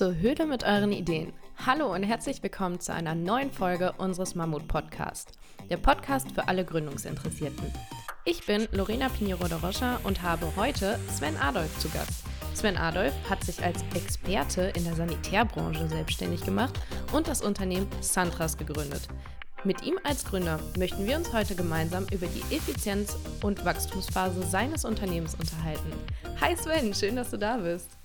zur Höhle mit euren Ideen. Hallo und herzlich willkommen zu einer neuen Folge unseres Mammut Podcast, der Podcast für alle Gründungsinteressierten. Ich bin Lorena Pinheiro de Rocha und habe heute Sven Adolf zu Gast. Sven Adolf hat sich als Experte in der Sanitärbranche selbstständig gemacht und das Unternehmen Santras gegründet. Mit ihm als Gründer möchten wir uns heute gemeinsam über die Effizienz und Wachstumsphase seines Unternehmens unterhalten. Hi Sven, schön, dass du da bist.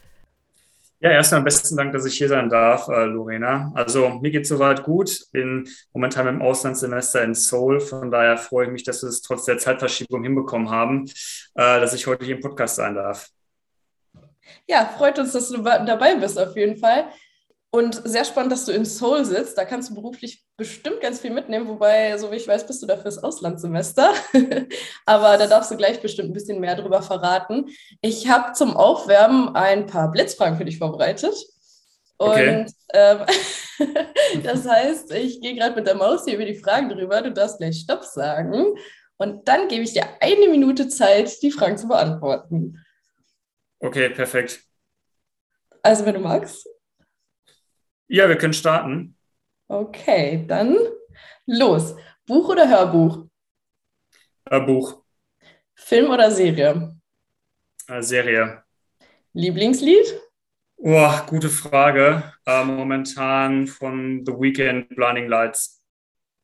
Ja, erstmal besten Dank, dass ich hier sein darf, äh, Lorena. Also mir geht soweit gut. Bin momentan im Auslandssemester in Seoul. Von daher freue ich mich, dass wir es trotz der Zeitverschiebung hinbekommen haben, äh, dass ich heute hier im Podcast sein darf. Ja, freut uns, dass du dabei bist auf jeden Fall. Und sehr spannend, dass du in Seoul sitzt. Da kannst du beruflich bestimmt ganz viel mitnehmen. Wobei, so wie ich weiß, bist du dafür das Auslandssemester. Aber da darfst du gleich bestimmt ein bisschen mehr drüber verraten. Ich habe zum Aufwärmen ein paar Blitzfragen für dich vorbereitet. Okay. Und ähm, das heißt, ich gehe gerade mit der Maus hier über die Fragen drüber. Du darfst gleich Stopp sagen. Und dann gebe ich dir eine Minute Zeit, die Fragen zu beantworten. Okay, perfekt. Also, wenn du magst. Ja, wir können starten. Okay, dann los. Buch oder Hörbuch? Hörbuch. Film oder Serie? Äh, Serie. Lieblingslied? Oh, gute Frage. Äh, momentan von The Weekend Blinding Lights.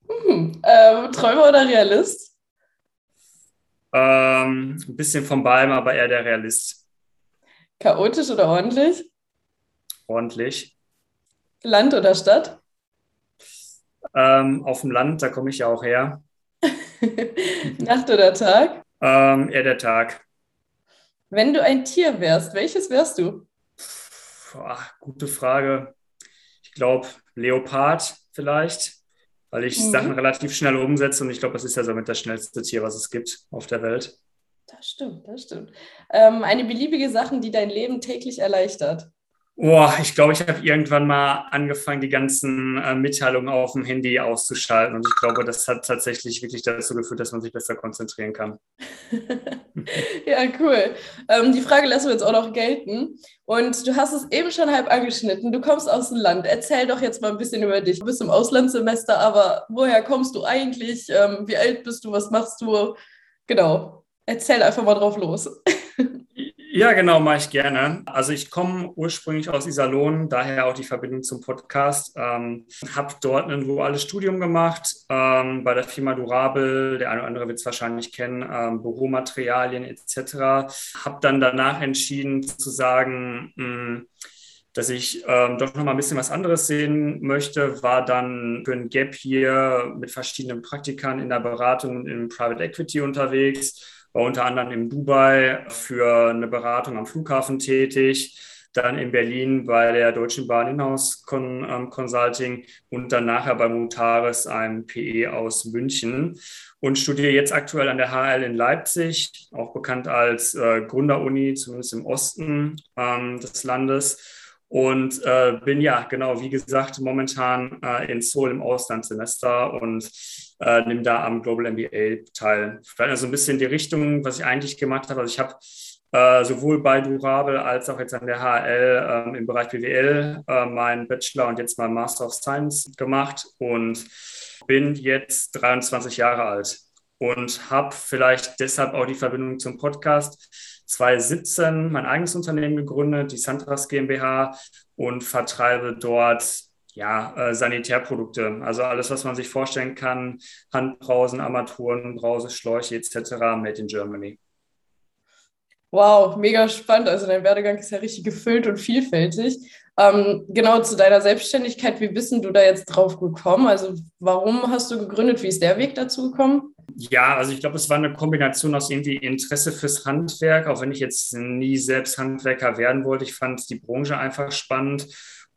Hm, äh, Träumer oder Realist? Ähm, ein bisschen von beidem, aber eher der Realist. Chaotisch oder ordentlich? Ordentlich. Land oder Stadt? Ähm, auf dem Land, da komme ich ja auch her. Nacht oder Tag? Ähm, eher der Tag. Wenn du ein Tier wärst, welches wärst du? Boah, gute Frage. Ich glaube, Leopard vielleicht, weil ich mhm. Sachen relativ schnell umsetze und ich glaube, das ist ja somit das schnellste Tier, was es gibt auf der Welt. Das stimmt, das stimmt. Ähm, eine beliebige Sache, die dein Leben täglich erleichtert. Boah, ich glaube, ich habe irgendwann mal angefangen, die ganzen äh, Mitteilungen auf dem Handy auszuschalten. Und ich glaube, das hat tatsächlich wirklich dazu geführt, dass man sich besser konzentrieren kann. ja, cool. Ähm, die Frage lassen wir jetzt auch noch gelten. Und du hast es eben schon halb angeschnitten. Du kommst aus dem Land. Erzähl doch jetzt mal ein bisschen über dich. Du bist im Auslandssemester, aber woher kommst du eigentlich? Ähm, wie alt bist du? Was machst du? Genau. Erzähl einfach mal drauf los. Ja, genau, mache ich gerne. Also ich komme ursprünglich aus Iserlohn, daher auch die Verbindung zum Podcast. Ähm, habe dort ein duales Studium gemacht ähm, bei der Firma Durabel. Der eine oder andere wird es wahrscheinlich kennen, ähm, Büromaterialien etc. Habe dann danach entschieden zu sagen, mh, hm, dass ich ähm, doch noch mal ein bisschen was anderes sehen möchte, war dann für ein Gap hier mit verschiedenen Praktikern in der Beratung und im Private Equity unterwegs war unter anderem in Dubai für eine Beratung am Flughafen tätig, dann in Berlin bei der Deutschen Bahn Inhouse ähm, Consulting und dann nachher bei Mutares, einem PE aus München und studiere jetzt aktuell an der HL in Leipzig, auch bekannt als äh, Gründeruni, zumindest im Osten ähm, des Landes. Und äh, bin ja, genau, wie gesagt, momentan äh, in Seoul im Auslandssemester und äh, nehme da am Global MBA teil. Vielleicht also ein bisschen die Richtung, was ich eigentlich gemacht habe. Also ich habe äh, sowohl bei Durabel als auch jetzt an der HL äh, im Bereich BWL äh, meinen Bachelor und jetzt meinen Master of Science gemacht und bin jetzt 23 Jahre alt und habe vielleicht deshalb auch die Verbindung zum Podcast 2017 mein eigenes Unternehmen gegründet, die Santras GmbH und vertreibe dort ja, äh, Sanitärprodukte. Also alles, was man sich vorstellen kann, Handbrausen, Armaturen, Brauseschläuche etc. made in Germany. Wow, mega spannend. Also dein Werdegang ist ja richtig gefüllt und vielfältig. Ähm, genau zu deiner Selbstständigkeit, wie bist du da jetzt drauf gekommen? Also warum hast du gegründet? Wie ist der Weg dazu gekommen? Ja, also ich glaube, es war eine Kombination aus irgendwie Interesse fürs Handwerk, auch wenn ich jetzt nie selbst Handwerker werden wollte. Ich fand die Branche einfach spannend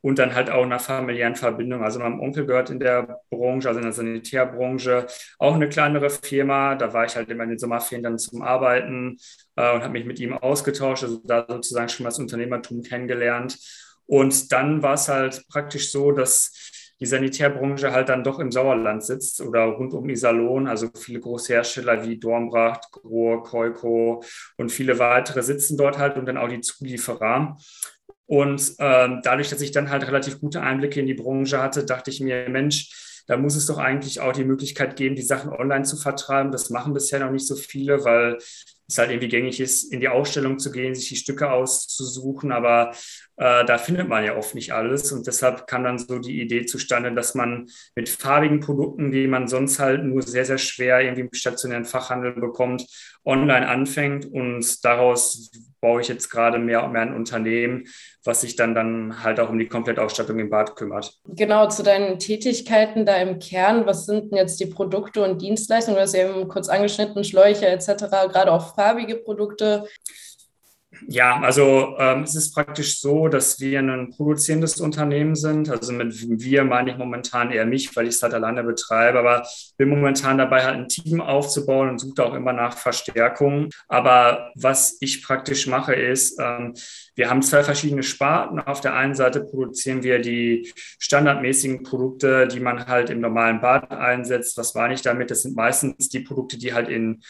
und dann halt auch einer familiären Verbindung. Also mein Onkel gehört in der Branche, also in der Sanitärbranche, auch eine kleinere Firma. Da war ich halt immer in den Sommerferien dann zum Arbeiten äh, und habe mich mit ihm ausgetauscht, also da sozusagen schon mal das Unternehmertum kennengelernt. Und dann war es halt praktisch so, dass die Sanitärbranche halt dann doch im Sauerland sitzt oder rund um Iserlohn. Also viele Großhersteller wie Dornbracht, Grohr, Keuko und viele weitere sitzen dort halt und dann auch die Zulieferer. Und ähm, dadurch, dass ich dann halt relativ gute Einblicke in die Branche hatte, dachte ich mir, Mensch, da muss es doch eigentlich auch die Möglichkeit geben, die Sachen online zu vertreiben. Das machen bisher noch nicht so viele, weil es halt irgendwie gängig ist, in die Ausstellung zu gehen, sich die Stücke auszusuchen, aber äh, da findet man ja oft nicht alles und deshalb kam dann so die Idee zustande, dass man mit farbigen Produkten, die man sonst halt nur sehr, sehr schwer irgendwie im stationären Fachhandel bekommt, online anfängt und daraus baue ich jetzt gerade mehr und mehr ein Unternehmen, was sich dann, dann halt auch um die Komplettausstattung im Bad kümmert. Genau, zu deinen Tätigkeiten da im Kern, was sind denn jetzt die Produkte und Dienstleistungen? Du hast eben kurz angeschnitten, Schläuche etc., gerade auch farbige Produkte. Ja, also ähm, es ist praktisch so, dass wir ein produzierendes Unternehmen sind. Also mit wir meine ich momentan eher mich, weil ich es halt alleine betreibe. Aber bin momentan dabei, halt ein Team aufzubauen und suche auch immer nach Verstärkung. Aber was ich praktisch mache, ist, ähm, wir haben zwei verschiedene Sparten. Auf der einen Seite produzieren wir die standardmäßigen Produkte, die man halt im normalen Bad einsetzt. Was war nicht damit? Das sind meistens die Produkte, die halt in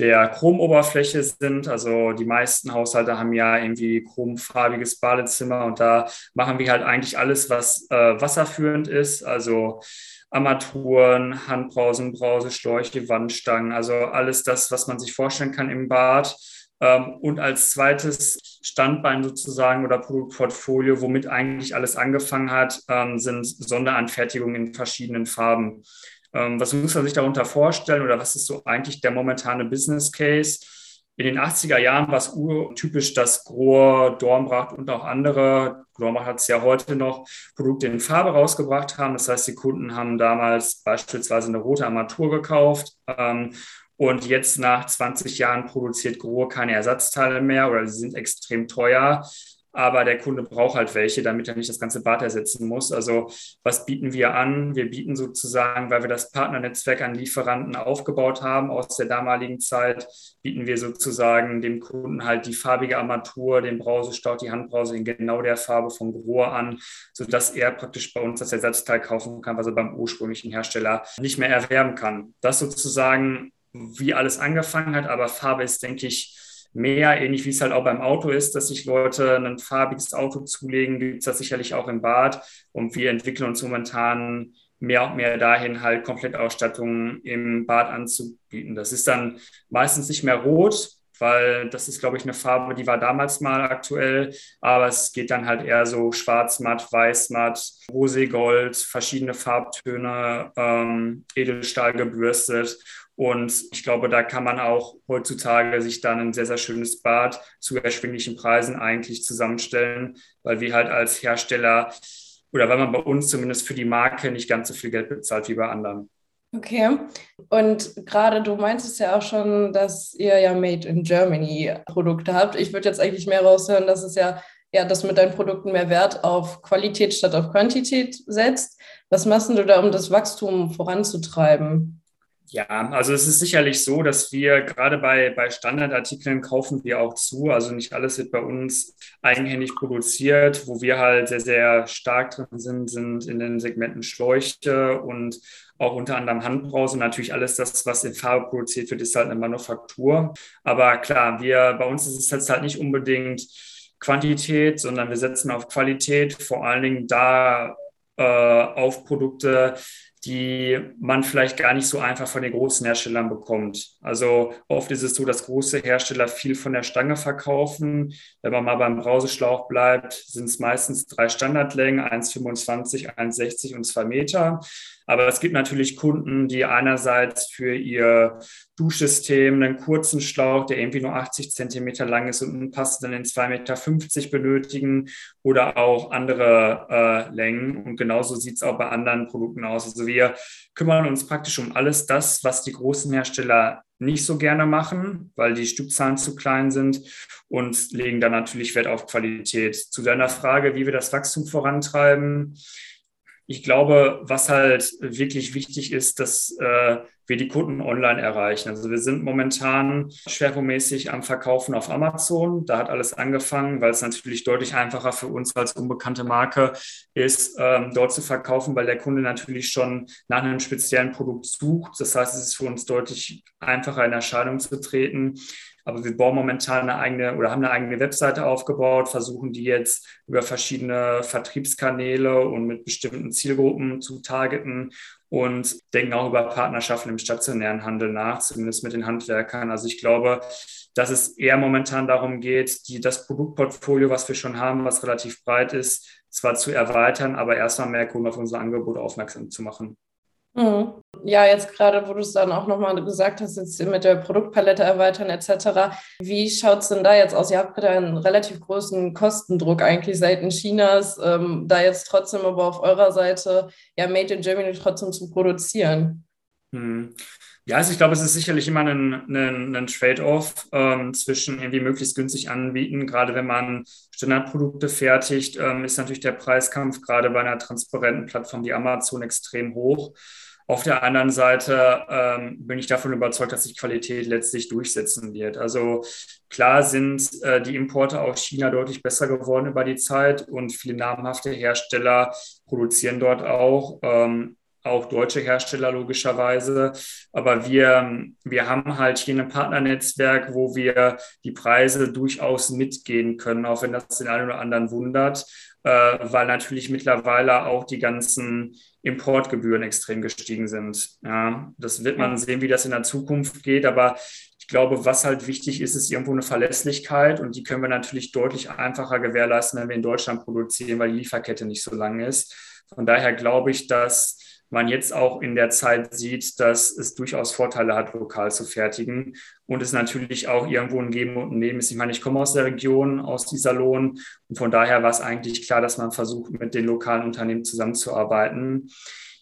der Chromoberfläche sind. Also die meisten Haushalte haben ja irgendwie chromfarbiges Badezimmer und da machen wir halt eigentlich alles, was äh, wasserführend ist. Also Armaturen, Handbrausen, Brauseschläuche, Wandstangen, also alles das, was man sich vorstellen kann im Bad. Ähm, und als zweites Standbein sozusagen oder Produktportfolio, womit eigentlich alles angefangen hat, ähm, sind Sonderanfertigungen in verschiedenen Farben. Ähm, was muss man sich darunter vorstellen oder was ist so eigentlich der momentane Business Case? In den 80er Jahren war es urtypisch, dass Grohr, Dornbracht und auch andere, Dornbracht hat es ja heute noch, Produkte in Farbe rausgebracht haben. Das heißt, die Kunden haben damals beispielsweise eine rote Armatur gekauft. Ähm, und jetzt nach 20 Jahren produziert Grohr keine Ersatzteile mehr oder sie sind extrem teuer aber der Kunde braucht halt welche, damit er nicht das ganze Bad ersetzen muss. Also was bieten wir an? Wir bieten sozusagen, weil wir das Partnernetzwerk an Lieferanten aufgebaut haben aus der damaligen Zeit, bieten wir sozusagen dem Kunden halt die farbige Armatur, den Brausestauch, die Handbrause in genau der Farbe von Grohr an, sodass er praktisch bei uns das Ersatzteil kaufen kann, was er beim ursprünglichen Hersteller nicht mehr erwerben kann. Das sozusagen, wie alles angefangen hat, aber Farbe ist, denke ich, mehr, ähnlich wie es halt auch beim Auto ist, dass sich Leute ein farbiges Auto zulegen, gibt es das sicherlich auch im Bad. Und wir entwickeln uns momentan mehr und mehr dahin, halt Komplettausstattungen im Bad anzubieten. Das ist dann meistens nicht mehr rot, weil das ist, glaube ich, eine Farbe, die war damals mal aktuell, aber es geht dann halt eher so schwarz matt, weiß matt, roségold, verschiedene Farbtöne, ähm, Edelstahl gebürstet und ich glaube, da kann man auch heutzutage sich dann ein sehr, sehr schönes Bad zu erschwinglichen Preisen eigentlich zusammenstellen, weil wir halt als Hersteller oder weil man bei uns zumindest für die Marke nicht ganz so viel Geld bezahlt wie bei anderen. Okay. Und gerade du meintest ja auch schon, dass ihr ja Made in Germany Produkte habt. Ich würde jetzt eigentlich mehr raushören, dass es ja, ja, dass mit deinen Produkten mehr Wert auf Qualität statt auf Quantität setzt. Was machst du da, um das Wachstum voranzutreiben? Ja, also es ist sicherlich so, dass wir gerade bei, bei Standardartikeln kaufen wir auch zu. Also nicht alles wird bei uns eigenhändig produziert. Wo wir halt sehr, sehr stark drin sind, sind in den Segmenten Schläuche und auch unter anderem Handbrause. Natürlich alles das, was in Farbe produziert wird, ist halt eine Manufaktur. Aber klar, wir, bei uns ist es jetzt halt nicht unbedingt Quantität, sondern wir setzen auf Qualität, vor allen Dingen da äh, auf Produkte, die man vielleicht gar nicht so einfach von den großen Herstellern bekommt. Also oft ist es so, dass große Hersteller viel von der Stange verkaufen. Wenn man mal beim Brauseschlauch bleibt, sind es meistens drei Standardlängen, 1,25, 1,60 und 2 Meter. Aber es gibt natürlich Kunden, die einerseits für ihr Duschsystem einen kurzen Schlauch, der irgendwie nur 80 Zentimeter lang ist und einen passenden in 2,50 Meter benötigen oder auch andere äh, Längen. Und genauso sieht es auch bei anderen Produkten aus. Also wir kümmern uns praktisch um alles das, was die großen Hersteller nicht so gerne machen, weil die Stückzahlen zu klein sind und legen dann natürlich Wert auf Qualität. Zu deiner Frage, wie wir das Wachstum vorantreiben ich glaube, was halt wirklich wichtig ist, dass äh, wir die Kunden online erreichen. Also wir sind momentan schwerpunktmäßig am Verkaufen auf Amazon. Da hat alles angefangen, weil es natürlich deutlich einfacher für uns als unbekannte Marke ist, ähm, dort zu verkaufen, weil der Kunde natürlich schon nach einem speziellen Produkt sucht. Das heißt, es ist für uns deutlich einfacher in Erscheinung zu treten. Aber wir bauen momentan eine eigene oder haben eine eigene Webseite aufgebaut, versuchen die jetzt über verschiedene Vertriebskanäle und mit bestimmten Zielgruppen zu targeten und denken auch über Partnerschaften im stationären Handel nach, zumindest mit den Handwerkern. Also ich glaube, dass es eher momentan darum geht, die, das Produktportfolio, was wir schon haben, was relativ breit ist, zwar zu erweitern, aber erstmal mehr Kunden auf unser Angebot aufmerksam zu machen. Mhm. Ja, jetzt gerade, wo du es dann auch nochmal gesagt hast, jetzt mit der Produktpalette erweitern etc. Wie schaut es denn da jetzt aus? Ihr habt gerade einen relativ großen Kostendruck eigentlich seitens Chinas, ähm, da jetzt trotzdem aber auf eurer Seite ja Made in Germany trotzdem zu produzieren. Hm. Ja, also ich glaube, es ist sicherlich immer ein, ein, ein Trade-off ähm, zwischen irgendwie möglichst günstig anbieten. Gerade wenn man Standardprodukte fertigt, ähm, ist natürlich der Preiskampf gerade bei einer transparenten Plattform wie Amazon extrem hoch. Auf der anderen Seite ähm, bin ich davon überzeugt, dass sich Qualität letztlich durchsetzen wird. Also klar sind äh, die Importe aus China deutlich besser geworden über die Zeit und viele namhafte Hersteller produzieren dort auch. Ähm, auch deutsche Hersteller logischerweise. Aber wir, wir haben halt hier ein Partnernetzwerk, wo wir die Preise durchaus mitgehen können, auch wenn das den einen oder anderen wundert, äh, weil natürlich mittlerweile auch die ganzen Importgebühren extrem gestiegen sind. Ja, das wird man sehen, wie das in der Zukunft geht. Aber ich glaube, was halt wichtig ist, ist irgendwo eine Verlässlichkeit und die können wir natürlich deutlich einfacher gewährleisten, wenn wir in Deutschland produzieren, weil die Lieferkette nicht so lang ist. Von daher glaube ich, dass man jetzt auch in der Zeit sieht, dass es durchaus Vorteile hat, lokal zu fertigen und es natürlich auch irgendwo ein Geben und ein Nehmen ist. Ich meine, ich komme aus der Region, aus dieser Lohn und von daher war es eigentlich klar, dass man versucht, mit den lokalen Unternehmen zusammenzuarbeiten.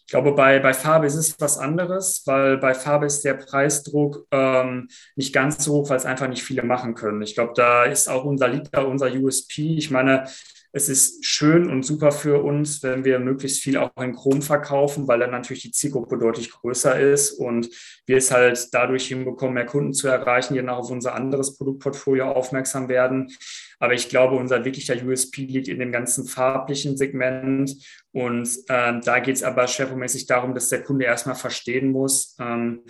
Ich glaube, bei, bei Farbe ist es was anderes, weil bei Farbe ist der Preisdruck ähm, nicht ganz so hoch, weil es einfach nicht viele machen können. Ich glaube, da ist auch unser Lied, unser USP. Ich meine, es ist schön und super für uns, wenn wir möglichst viel auch in Chrom verkaufen, weil dann natürlich die Zielgruppe deutlich größer ist und wir es halt dadurch hinbekommen, mehr Kunden zu erreichen, die dann auch auf unser anderes Produktportfolio aufmerksam werden. Aber ich glaube, unser wirklicher USP liegt in dem ganzen farblichen Segment. Und äh, da geht es aber schwerpunktmäßig darum, dass der Kunde erstmal verstehen muss, ähm,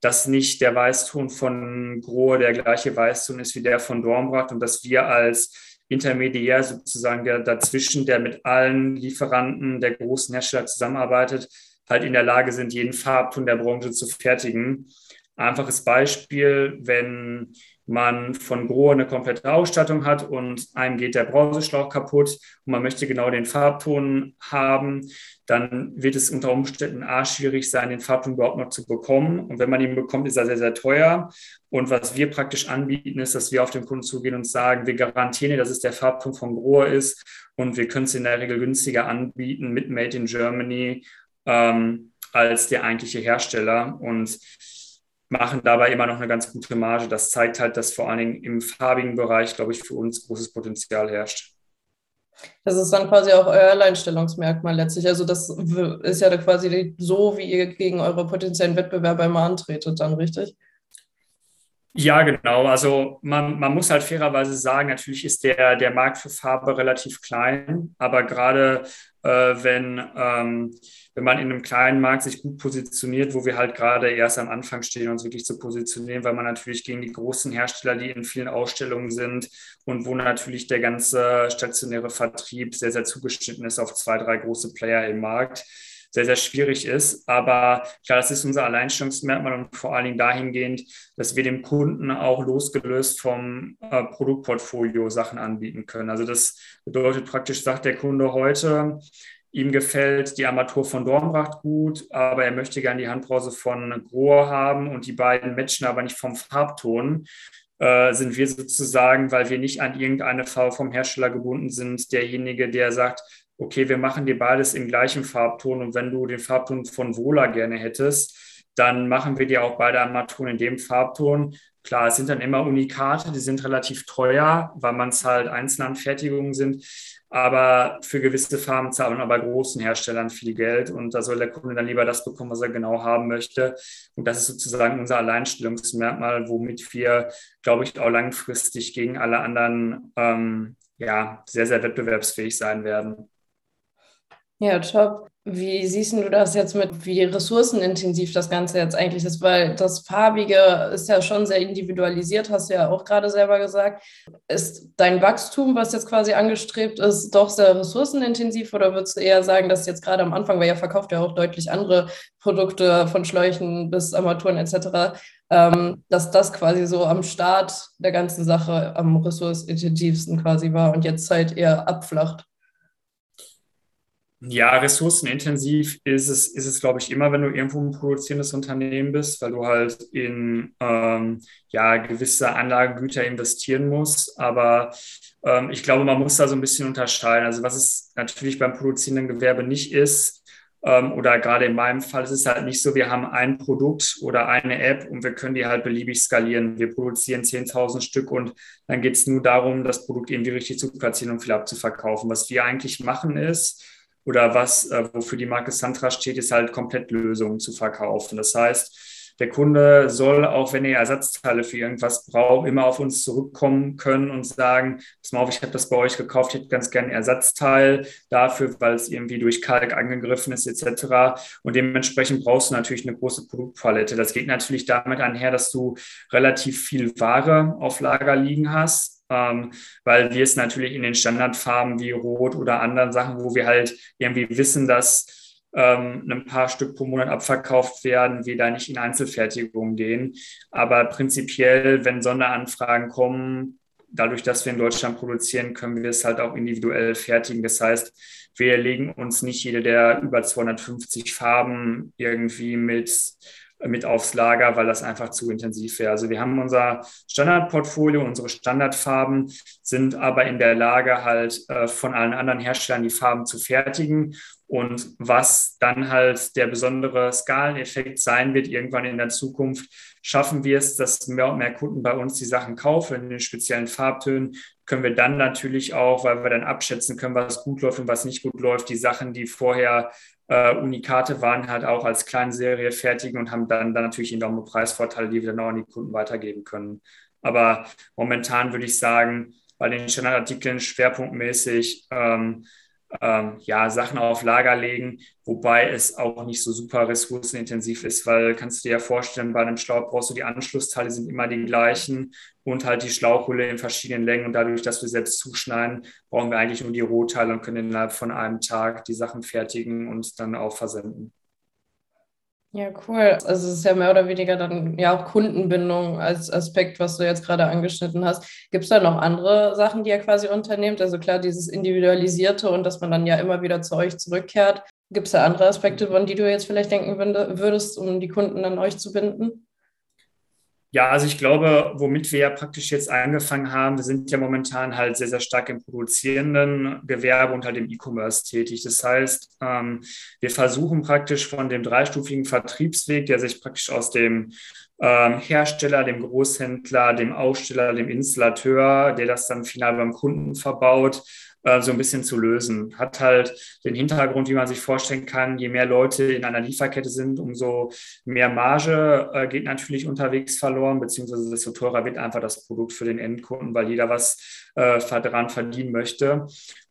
dass nicht der Weißton von Grohe der gleiche Weißton ist wie der von Dornbracht und dass wir als Intermediär sozusagen, der dazwischen, der mit allen Lieferanten der großen Hersteller zusammenarbeitet, halt in der Lage sind, jeden Farbton der Branche zu fertigen. Einfaches Beispiel, wenn man von Grohe eine komplette Ausstattung hat und einem geht der Brauseschlauch kaputt und man möchte genau den Farbton haben, dann wird es unter Umständen A schwierig sein, den Farbton überhaupt noch zu bekommen. Und wenn man ihn bekommt, ist er sehr, sehr teuer. Und was wir praktisch anbieten, ist, dass wir auf den Kunden zugehen und sagen, wir garantieren, dass es der Farbton von Grohe ist und wir können es in der Regel günstiger anbieten mit Made in Germany ähm, als der eigentliche Hersteller. Und machen dabei immer noch eine ganz gute Marge. Das zeigt halt, dass vor allen Dingen im farbigen Bereich, glaube ich, für uns großes Potenzial herrscht. Das ist dann quasi auch euer Alleinstellungsmerkmal letztlich. Also das ist ja quasi so, wie ihr gegen eure potenziellen Wettbewerber immer antretet, dann richtig? Ja, genau. Also man, man muss halt fairerweise sagen, natürlich ist der, der Markt für Farbe relativ klein, aber gerade wenn ähm, wenn man in einem kleinen Markt sich gut positioniert, wo wir halt gerade erst am Anfang stehen, uns wirklich zu positionieren, weil man natürlich gegen die großen Hersteller, die in vielen Ausstellungen sind und wo natürlich der ganze stationäre Vertrieb sehr, sehr zugeschnitten ist auf zwei, drei große Player im Markt, sehr, sehr schwierig ist. Aber klar, das ist unser Alleinstellungsmerkmal und vor allen Dingen dahingehend, dass wir dem Kunden auch losgelöst vom äh, Produktportfolio Sachen anbieten können. Also das bedeutet praktisch, sagt der Kunde heute, Ihm gefällt die Armatur von Dornbracht gut, aber er möchte gerne die Handbrause von Grohe haben und die beiden matchen aber nicht vom Farbton. Äh, sind wir sozusagen, weil wir nicht an irgendeine Farbe vom Hersteller gebunden sind, derjenige, der sagt, okay, wir machen dir beides im gleichen Farbton und wenn du den Farbton von Vola gerne hättest, dann machen wir dir auch beide Armaturen in dem Farbton. Klar, es sind dann immer Unikate, die sind relativ teuer, weil man es halt Einzelanfertigungen sind. Aber für gewisse Farben zahlt man bei großen Herstellern viel Geld und da soll der Kunde dann lieber das bekommen, was er genau haben möchte. Und das ist sozusagen unser Alleinstellungsmerkmal, womit wir, glaube ich, auch langfristig gegen alle anderen ähm, ja, sehr, sehr wettbewerbsfähig sein werden. Ja, top. Wie siehst du das jetzt mit, wie ressourcenintensiv das Ganze jetzt eigentlich ist? Weil das Farbige ist ja schon sehr individualisiert, hast du ja auch gerade selber gesagt. Ist dein Wachstum, was jetzt quasi angestrebt ist, doch sehr ressourcenintensiv oder würdest du eher sagen, dass jetzt gerade am Anfang, weil ihr verkauft ja auch deutlich andere Produkte von Schläuchen bis Armaturen etc., ähm, dass das quasi so am Start der ganzen Sache am ressourcenintensivsten quasi war und jetzt halt eher abflacht? Ja, ressourcenintensiv ist es, ist es, glaube ich, immer, wenn du irgendwo ein produzierendes Unternehmen bist, weil du halt in ähm, ja, gewisse Anlagengüter investieren musst. Aber ähm, ich glaube, man muss da so ein bisschen unterscheiden. Also was es natürlich beim produzierenden Gewerbe nicht ist, ähm, oder gerade in meinem Fall ist es halt nicht so, wir haben ein Produkt oder eine App und wir können die halt beliebig skalieren. Wir produzieren 10.000 Stück und dann geht es nur darum, das Produkt irgendwie richtig zu platzieren und viel abzuverkaufen. Was wir eigentlich machen ist, oder was, äh, wofür die Marke Santra steht, ist halt komplett Lösungen zu verkaufen. Das heißt, der Kunde soll, auch wenn er Ersatzteile für irgendwas braucht, immer auf uns zurückkommen können und sagen, pass mal auf, ich habe das bei euch gekauft, ich hätte ganz gerne Ersatzteil dafür, weil es irgendwie durch Kalk angegriffen ist etc. Und dementsprechend brauchst du natürlich eine große Produktpalette. Das geht natürlich damit einher, dass du relativ viel Ware auf Lager liegen hast ähm, weil wir es natürlich in den Standardfarben wie Rot oder anderen Sachen, wo wir halt irgendwie wissen, dass ähm, ein paar Stück pro Monat abverkauft werden, wir da nicht in Einzelfertigung gehen. Aber prinzipiell, wenn Sonderanfragen kommen, dadurch, dass wir in Deutschland produzieren, können wir es halt auch individuell fertigen. Das heißt, wir legen uns nicht jede der über 250 Farben irgendwie mit mit aufs Lager, weil das einfach zu intensiv wäre. Also wir haben unser Standardportfolio, unsere Standardfarben, sind aber in der Lage, halt äh, von allen anderen Herstellern die Farben zu fertigen. Und was dann halt der besondere Skaleneffekt sein wird, irgendwann in der Zukunft, schaffen wir es, dass mehr und mehr Kunden bei uns die Sachen kaufen in den speziellen Farbtönen, können wir dann natürlich auch, weil wir dann abschätzen können, was gut läuft und was nicht gut läuft, die Sachen, die vorher äh, Unikate waren, halt auch als Kleinserie fertigen und haben dann, dann natürlich enorme Preisvorteile, die wir dann auch an die Kunden weitergeben können. Aber momentan würde ich sagen, bei den Standardartikeln schwerpunktmäßig ähm, ähm, ja, Sachen auf Lager legen, wobei es auch nicht so super ressourcenintensiv ist, weil kannst du dir ja vorstellen, bei einem Schlauch brauchst du die Anschlussteile, sind immer die gleichen und halt die Schlauchhulle in verschiedenen Längen und dadurch, dass wir selbst zuschneiden, brauchen wir eigentlich nur die Rohteile und können innerhalb von einem Tag die Sachen fertigen und dann auch versenden. Ja, cool. Also es ist ja mehr oder weniger dann ja auch Kundenbindung als Aspekt, was du jetzt gerade angeschnitten hast. Gibt es da noch andere Sachen, die ihr quasi unternehmt? Also klar, dieses Individualisierte und dass man dann ja immer wieder zu euch zurückkehrt. Gibt es da andere Aspekte, an die du jetzt vielleicht denken würdest, um die Kunden an euch zu binden? Ja, also ich glaube, womit wir ja praktisch jetzt angefangen haben, wir sind ja momentan halt sehr, sehr stark im produzierenden Gewerbe und halt im E-Commerce tätig. Das heißt, ähm, wir versuchen praktisch von dem dreistufigen Vertriebsweg, der sich praktisch aus dem ähm, Hersteller, dem Großhändler, dem Aussteller, dem Installateur, der das dann final beim Kunden verbaut, äh, so ein bisschen zu lösen. Hat halt den Hintergrund, wie man sich vorstellen kann, je mehr Leute in einer Lieferkette sind, umso mehr Marge äh, geht natürlich unterwegs verloren, beziehungsweise desto teurer wird einfach das Produkt für den Endkunden, weil jeder was äh, daran verdienen möchte.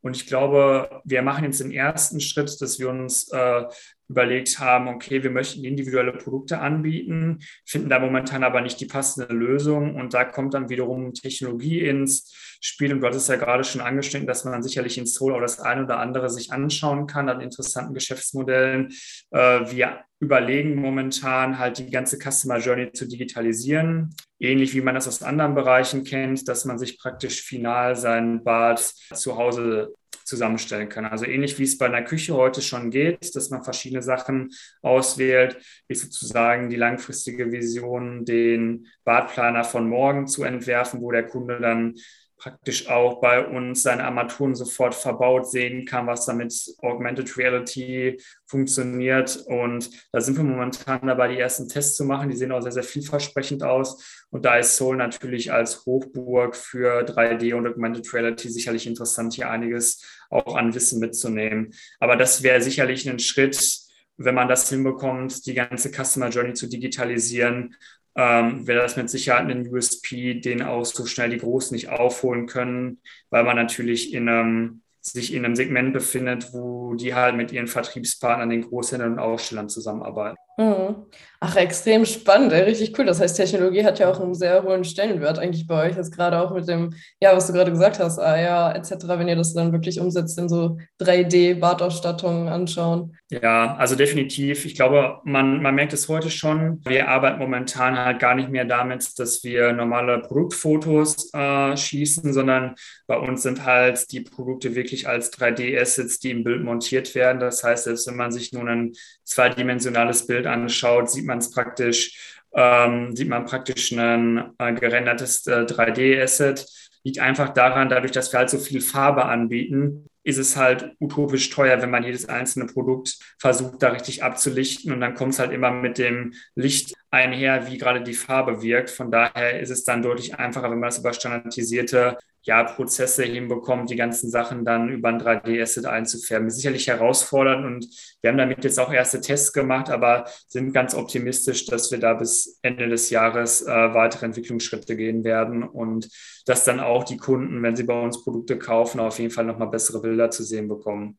Und ich glaube, wir machen jetzt den ersten Schritt, dass wir uns äh, überlegt haben, okay, wir möchten individuelle Produkte anbieten, finden da momentan aber nicht die passende Lösung. Und da kommt dann wiederum Technologie ins Spiel. Und du hattest ja gerade schon angeschnitten, dass man sicherlich in Soul auch das eine oder andere sich anschauen kann an interessanten Geschäftsmodellen. Äh, wir überlegen momentan halt die ganze Customer Journey zu digitalisieren. Ähnlich wie man das aus anderen Bereichen kennt, dass man sich praktisch final sein Bad zu Hause zusammenstellen kann. Also ähnlich wie es bei einer Küche heute schon geht, dass man verschiedene Sachen auswählt, ist sozusagen die langfristige Vision, den Badplaner von morgen zu entwerfen, wo der Kunde dann praktisch auch bei uns seine Armaturen sofort verbaut sehen kann, was damit Augmented Reality funktioniert. Und da sind wir momentan dabei, die ersten Tests zu machen. Die sehen auch sehr, sehr vielversprechend aus. Und da ist Soul natürlich als Hochburg für 3D und Augmented Reality sicherlich interessant, hier einiges auch an Wissen mitzunehmen. Aber das wäre sicherlich ein Schritt, wenn man das hinbekommt, die ganze Customer Journey zu digitalisieren ähm, wäre das mit Sicherheit ein USP, den auch so schnell die Großen nicht aufholen können, weil man natürlich in einem, sich in einem Segment befindet, wo die halt mit ihren Vertriebspartnern, den Großhändlern und Ausstellern zusammenarbeiten. Mhm. Ach, extrem spannend, richtig cool. Das heißt, Technologie hat ja auch einen sehr hohen Stellenwert eigentlich bei euch, jetzt gerade auch mit dem, ja, was du gerade gesagt hast, ah ja, etc., wenn ihr das dann wirklich umsetzt in so 3D-Badausstattungen anschauen. Ja, also definitiv. Ich glaube, man, man merkt es heute schon. Wir arbeiten momentan halt gar nicht mehr damit, dass wir normale Produktfotos äh, schießen, sondern bei uns sind halt die Produkte wirklich als 3D-Assets, die im Bild montiert werden. Das heißt, selbst wenn man sich nun ein zweidimensionales Bild anschaut, sieht man es praktisch, ähm, sieht man praktisch ein äh, gerendertes äh, 3D-Asset. Liegt einfach daran, dadurch, dass wir halt so viel Farbe anbieten, ist es halt utopisch teuer, wenn man jedes einzelne Produkt versucht, da richtig abzulichten. Und dann kommt es halt immer mit dem Licht einher, wie gerade die Farbe wirkt. Von daher ist es dann deutlich einfacher, wenn man das über standardisierte ja, Prozesse hinbekommt, die ganzen Sachen dann über ein 3D-Asset einzufärben. Ist sicherlich herausfordernd und wir haben damit jetzt auch erste Tests gemacht, aber sind ganz optimistisch, dass wir da bis Ende des Jahres äh, weitere Entwicklungsschritte gehen werden und dass dann auch die Kunden, wenn sie bei uns Produkte kaufen, auf jeden Fall nochmal bessere Bilder zu sehen bekommen.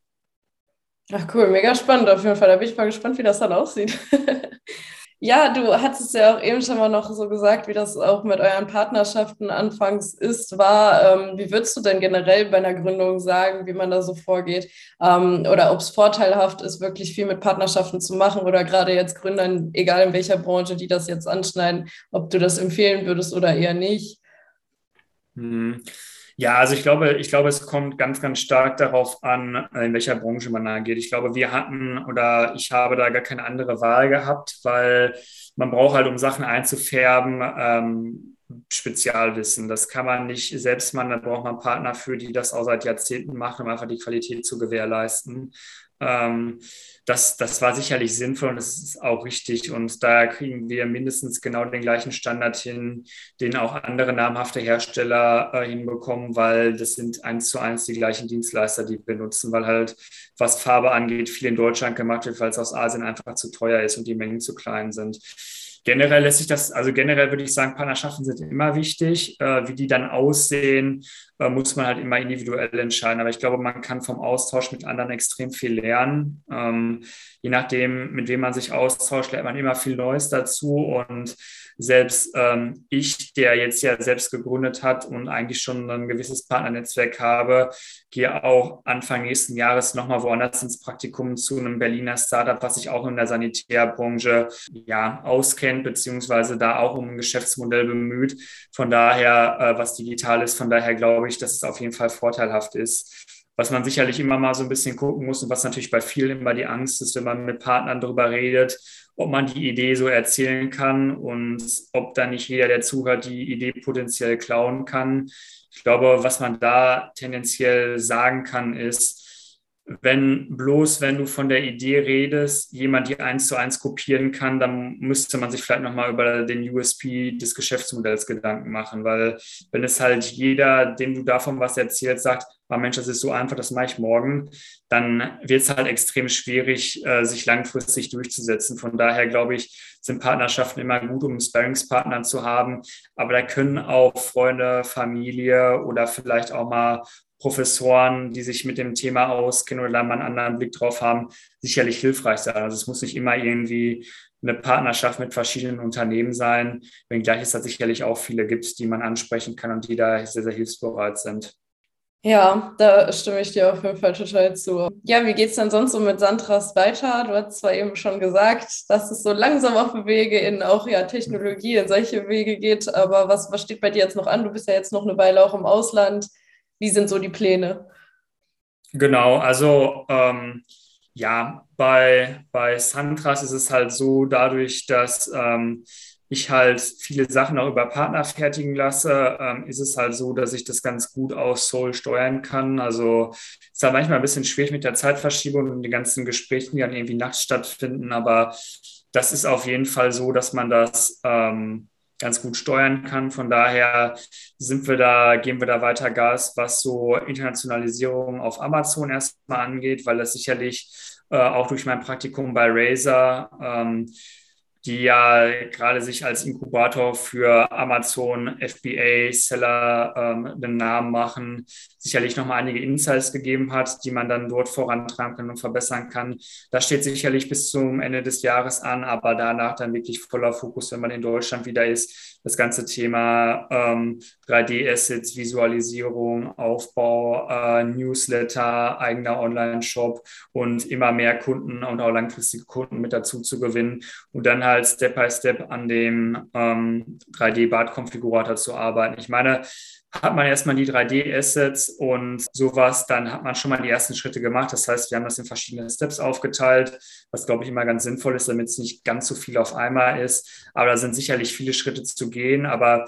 Ach cool, mega spannend auf jeden Fall. Da bin ich mal gespannt, wie das dann aussieht. Ja, du hattest ja auch eben schon mal noch so gesagt, wie das auch mit euren Partnerschaften anfangs ist, war. Ähm, wie würdest du denn generell bei einer Gründung sagen, wie man da so vorgeht? Ähm, oder ob es vorteilhaft ist, wirklich viel mit Partnerschaften zu machen oder gerade jetzt Gründern, egal in welcher Branche, die das jetzt anschneiden, ob du das empfehlen würdest oder eher nicht? Hm. Ja, also ich glaube, ich glaube, es kommt ganz, ganz stark darauf an, in welcher Branche man angeht. Ich glaube, wir hatten oder ich habe da gar keine andere Wahl gehabt, weil man braucht halt, um Sachen einzufärben, ähm, Spezialwissen. Das kann man nicht selbst machen, da braucht man Partner für, die das auch seit Jahrzehnten machen, um einfach die Qualität zu gewährleisten. Ähm, das, das war sicherlich sinnvoll und das ist auch richtig. Und da kriegen wir mindestens genau den gleichen Standard hin, den auch andere namhafte Hersteller äh, hinbekommen, weil das sind eins zu eins die gleichen Dienstleister, die wir nutzen, weil halt, was Farbe angeht, viel in Deutschland gemacht wird, weil es aus Asien einfach zu teuer ist und die Mengen zu klein sind. Generell lässt sich das, also generell würde ich sagen, Partnerschaften sind immer wichtig. Äh, wie die dann aussehen, äh, muss man halt immer individuell entscheiden. Aber ich glaube, man kann vom Austausch mit anderen extrem viel lernen. Ähm, je nachdem, mit wem man sich austauscht, lernt man immer viel Neues dazu. Und selbst ähm, ich, der jetzt ja selbst gegründet hat und eigentlich schon ein gewisses Partnernetzwerk habe, gehe auch Anfang nächsten Jahres nochmal woanders ins Praktikum zu einem Berliner Startup, was sich auch in der Sanitärbranche ja auskennt, beziehungsweise da auch um ein Geschäftsmodell bemüht. Von daher, äh, was digital ist, von daher glaube ich, dass es auf jeden Fall vorteilhaft ist. Was man sicherlich immer mal so ein bisschen gucken muss und was natürlich bei vielen immer die Angst ist, wenn man mit Partnern darüber redet, ob man die Idee so erzählen kann und ob dann nicht jeder, der zuhört, die Idee potenziell klauen kann. Ich glaube, was man da tendenziell sagen kann, ist, wenn bloß, wenn du von der Idee redest, jemand die eins zu eins kopieren kann, dann müsste man sich vielleicht nochmal über den USP des Geschäftsmodells Gedanken machen, weil wenn es halt jeder, dem du davon was erzählst, sagt, ah Mensch, das ist so einfach, das mache ich morgen, dann wird es halt extrem schwierig, äh, sich langfristig durchzusetzen. Von daher glaube ich, sind Partnerschaften immer gut, um Sparringspartner zu haben. Aber da können auch Freunde, Familie oder vielleicht auch mal Professoren, die sich mit dem Thema auskennen oder mal einen anderen Blick drauf haben, sicherlich hilfreich sein. Also es muss nicht immer irgendwie eine Partnerschaft mit verschiedenen Unternehmen sein, wenngleich es da sicherlich auch viele gibt, die man ansprechen kann und die da sehr, sehr hilfsbereit sind. Ja, da stimme ich dir auf jeden Fall total zu. Ja, wie geht es denn sonst so mit Sandras weiter? Du hast zwar eben schon gesagt, dass es so langsam auf Wege in auch ja Technologie in solche Wege geht, aber was, was steht bei dir jetzt noch an? Du bist ja jetzt noch eine Weile auch im Ausland. Wie sind so die Pläne? Genau, also ähm, ja, bei, bei Santras ist es halt so, dadurch, dass ähm, ich halt viele Sachen auch über Partner fertigen lasse, ähm, ist es halt so, dass ich das ganz gut aus Soul steuern kann. Also ist da manchmal ein bisschen schwierig mit der Zeitverschiebung und den ganzen Gesprächen, die dann irgendwie nachts stattfinden, aber das ist auf jeden Fall so, dass man das ähm, ganz gut steuern kann. Von daher sind wir da, geben wir da weiter Gas, was so Internationalisierung auf Amazon erstmal angeht, weil das sicherlich äh, auch durch mein Praktikum bei Razer ähm, die ja gerade sich als Inkubator für Amazon, FBA, Seller ähm, den Namen machen, sicherlich nochmal einige Insights gegeben hat, die man dann dort vorantreiben kann und verbessern kann. Das steht sicherlich bis zum Ende des Jahres an, aber danach dann wirklich voller Fokus, wenn man in Deutschland wieder ist, das ganze Thema ähm, 3D-Assets, Visualisierung, Aufbau, äh, Newsletter, eigener Online-Shop und immer mehr Kunden und auch langfristige Kunden mit dazu zu gewinnen und dann halt Step by Step an dem ähm, 3D-Bad-Konfigurator zu arbeiten. Ich meine, hat man erstmal die 3D-Assets und sowas, dann hat man schon mal die ersten Schritte gemacht. Das heißt, wir haben das in verschiedene Steps aufgeteilt, was, glaube ich, immer ganz sinnvoll ist, damit es nicht ganz so viel auf einmal ist. Aber da sind sicherlich viele Schritte zu gehen. Aber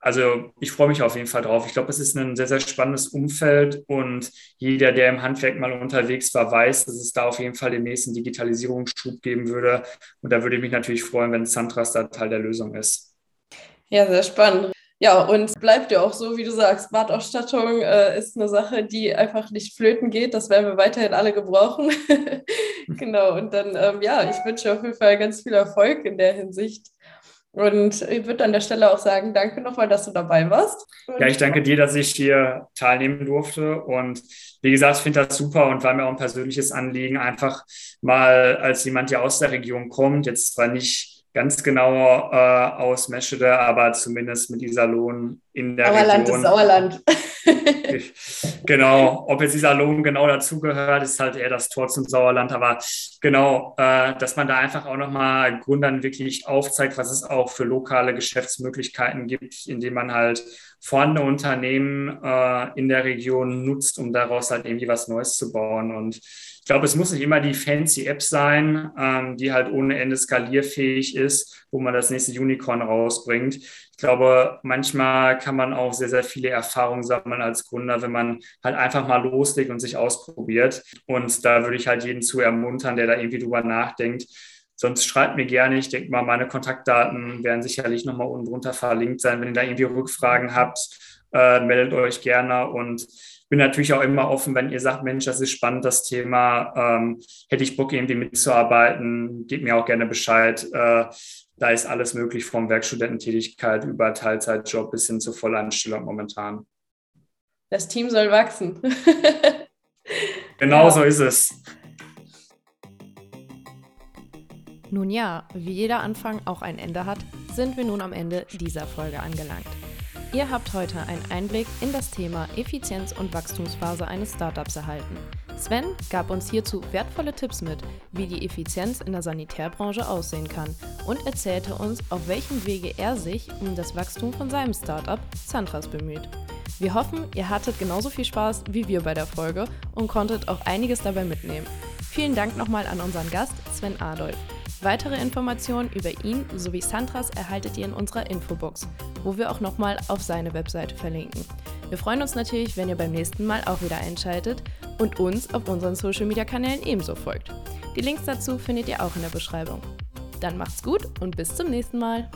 also ich freue mich auf jeden Fall drauf. Ich glaube, es ist ein sehr, sehr spannendes Umfeld und jeder, der im Handwerk mal unterwegs war, weiß, dass es da auf jeden Fall den nächsten Digitalisierungsschub geben würde. Und da würde ich mich natürlich freuen, wenn Santras da Teil der Lösung ist. Ja, sehr spannend. Ja, und bleibt ja auch so, wie du sagst, Badausstattung äh, ist eine Sache, die einfach nicht flöten geht. Das werden wir weiterhin alle gebrauchen. genau, und dann, ähm, ja, ich wünsche auf jeden Fall ganz viel Erfolg in der Hinsicht. Und ich würde an der Stelle auch sagen, danke nochmal, dass du dabei warst. Und ja, ich danke dir, dass ich hier teilnehmen durfte. Und wie gesagt, ich finde das super und war mir auch ein persönliches Anliegen, einfach mal als jemand, der aus der Region kommt, jetzt zwar nicht ganz genau äh, aus Meschede, aber zumindest mit dieser Lohn in der Sauerland Region. Sauerland ist Sauerland. Genau, ob jetzt dieser Lohn genau dazugehört, ist halt eher das Tor zum Sauerland. Aber genau, äh, dass man da einfach auch nochmal Gründern wirklich aufzeigt, was es auch für lokale Geschäftsmöglichkeiten gibt, indem man halt vorhandene Unternehmen äh, in der Region nutzt, um daraus halt irgendwie was Neues zu bauen. Und glaube, es muss nicht immer die fancy App sein, ähm, die halt ohne Ende skalierfähig ist, wo man das nächste Unicorn rausbringt. Ich glaube, manchmal kann man auch sehr, sehr viele Erfahrungen sammeln als Gründer, wenn man halt einfach mal loslegt und sich ausprobiert. Und da würde ich halt jeden zu ermuntern, der da irgendwie drüber nachdenkt. Sonst schreibt mir gerne. Ich denke mal, meine Kontaktdaten werden sicherlich nochmal unten drunter verlinkt sein. Wenn ihr da irgendwie Rückfragen habt, äh, meldet euch gerne und bin natürlich auch immer offen, wenn ihr sagt, Mensch, das ist spannend, das Thema, ähm, hätte ich Bock, irgendwie mitzuarbeiten, gebt mir auch gerne Bescheid. Äh, da ist alles möglich, vom Werkstudententätigkeit über Teilzeitjob bis hin zur Vollanstellung momentan. Das Team soll wachsen. genau ja. so ist es. Nun ja, wie jeder Anfang auch ein Ende hat, sind wir nun am Ende dieser Folge angelangt. Ihr habt heute einen Einblick in das Thema Effizienz und Wachstumsphase eines Startups erhalten. Sven gab uns hierzu wertvolle Tipps mit, wie die Effizienz in der Sanitärbranche aussehen kann und erzählte uns, auf welchem Wege er sich um das Wachstum von seinem Startup Santras bemüht. Wir hoffen, ihr hattet genauso viel Spaß wie wir bei der Folge und konntet auch einiges dabei mitnehmen. Vielen Dank nochmal an unseren Gast Sven Adolf. Weitere Informationen über ihn sowie Santras erhaltet ihr in unserer Infobox, wo wir auch nochmal auf seine Webseite verlinken. Wir freuen uns natürlich, wenn ihr beim nächsten Mal auch wieder einschaltet und uns auf unseren Social Media Kanälen ebenso folgt. Die Links dazu findet ihr auch in der Beschreibung. Dann macht's gut und bis zum nächsten Mal.